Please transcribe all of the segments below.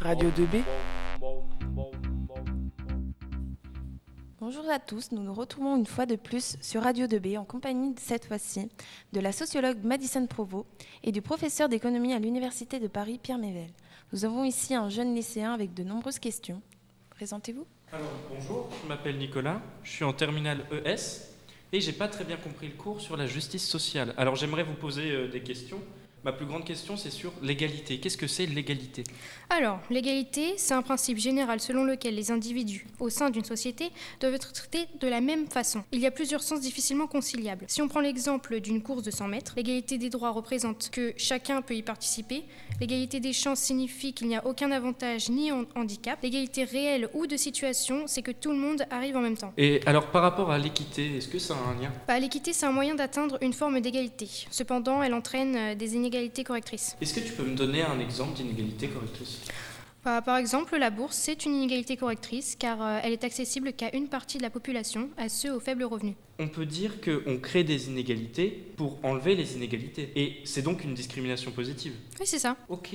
Radio 2B. Bonjour à tous, nous nous retrouvons une fois de plus sur Radio 2B en compagnie cette fois-ci de la sociologue Madison Provost et du professeur d'économie à l'Université de Paris Pierre Mével. Nous avons ici un jeune lycéen avec de nombreuses questions. Présentez-vous. Alors bonjour, je m'appelle Nicolas, je suis en terminale ES et j'ai pas très bien compris le cours sur la justice sociale. Alors j'aimerais vous poser euh, des questions. Ma plus grande question, c'est sur l'égalité. Qu'est-ce que c'est l'égalité? Alors, l'égalité, c'est un principe général selon lequel les individus, au sein d'une société, doivent être traités de la même façon. Il y a plusieurs sens difficilement conciliables. Si on prend l'exemple d'une course de 100 mètres, l'égalité des droits représente que chacun peut y participer. L'égalité des chances signifie qu'il n'y a aucun avantage ni handicap. L'égalité réelle ou de situation, c'est que tout le monde arrive en même temps. Et alors, par rapport à l'équité, est-ce que ça a un lien? Bah, L'équité, c'est un moyen d'atteindre une forme d'égalité. Cependant, elle entraîne euh, des inégalités correctrice. Est-ce que tu peux me donner un exemple d'inégalité correctrice? Bah, par exemple, la bourse, c'est une inégalité correctrice car euh, elle est accessible qu'à une partie de la population, à ceux aux faibles revenus. On peut dire qu'on crée des inégalités pour enlever les inégalités. Et c'est donc une discrimination positive. Oui, c'est ça. Ok.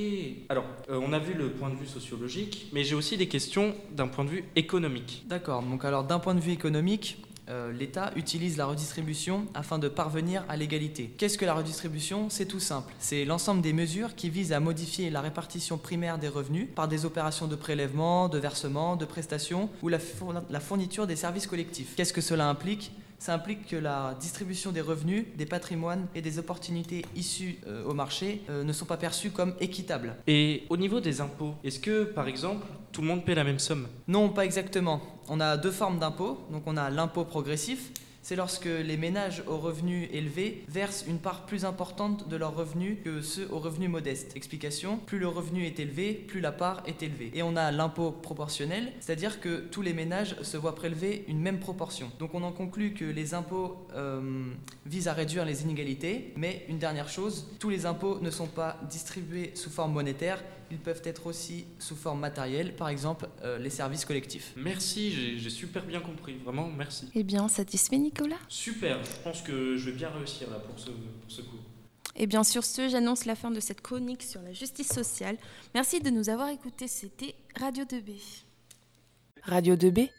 Alors, euh, on a vu le point de vue sociologique, mais j'ai aussi des questions d'un point de vue économique. D'accord. Donc alors, d'un point de vue économique, euh, l'État utilise la redistribution afin de parvenir à l'égalité. Qu'est-ce que la redistribution? C'est tout simple. C'est l'ensemble des mesures qui visent à modifier la répartition primaire des revenus par des opérations de prélèvement, de versement, de prestations ou la fourniture des services collectifs. Qu'est-ce que cela implique? Ça implique que la distribution des revenus, des patrimoines et des opportunités issues euh, au marché euh, ne sont pas perçues comme équitables. Et au niveau des impôts, est-ce que par exemple tout le monde paie la même somme? Non, pas exactement. On a deux formes d'impôts. Donc on a l'impôt progressif c'est lorsque les ménages aux revenus élevés versent une part plus importante de leurs revenus que ceux aux revenus modestes. Explication, plus le revenu est élevé, plus la part est élevée. Et on a l'impôt proportionnel, c'est-à-dire que tous les ménages se voient prélever une même proportion. Donc on en conclut que les impôts euh, visent à réduire les inégalités, mais une dernière chose, tous les impôts ne sont pas distribués sous forme monétaire, ils peuvent être aussi sous forme matérielle, par exemple euh, les services collectifs. Merci, j'ai super bien compris, vraiment merci. Eh bien, satisfait Nicolas Super, je pense que je vais bien réussir là pour ce, pour ce cours. Et eh bien sur ce, j'annonce la fin de cette chronique sur la justice sociale. Merci de nous avoir écoutés, c'était Radio 2B. Radio 2B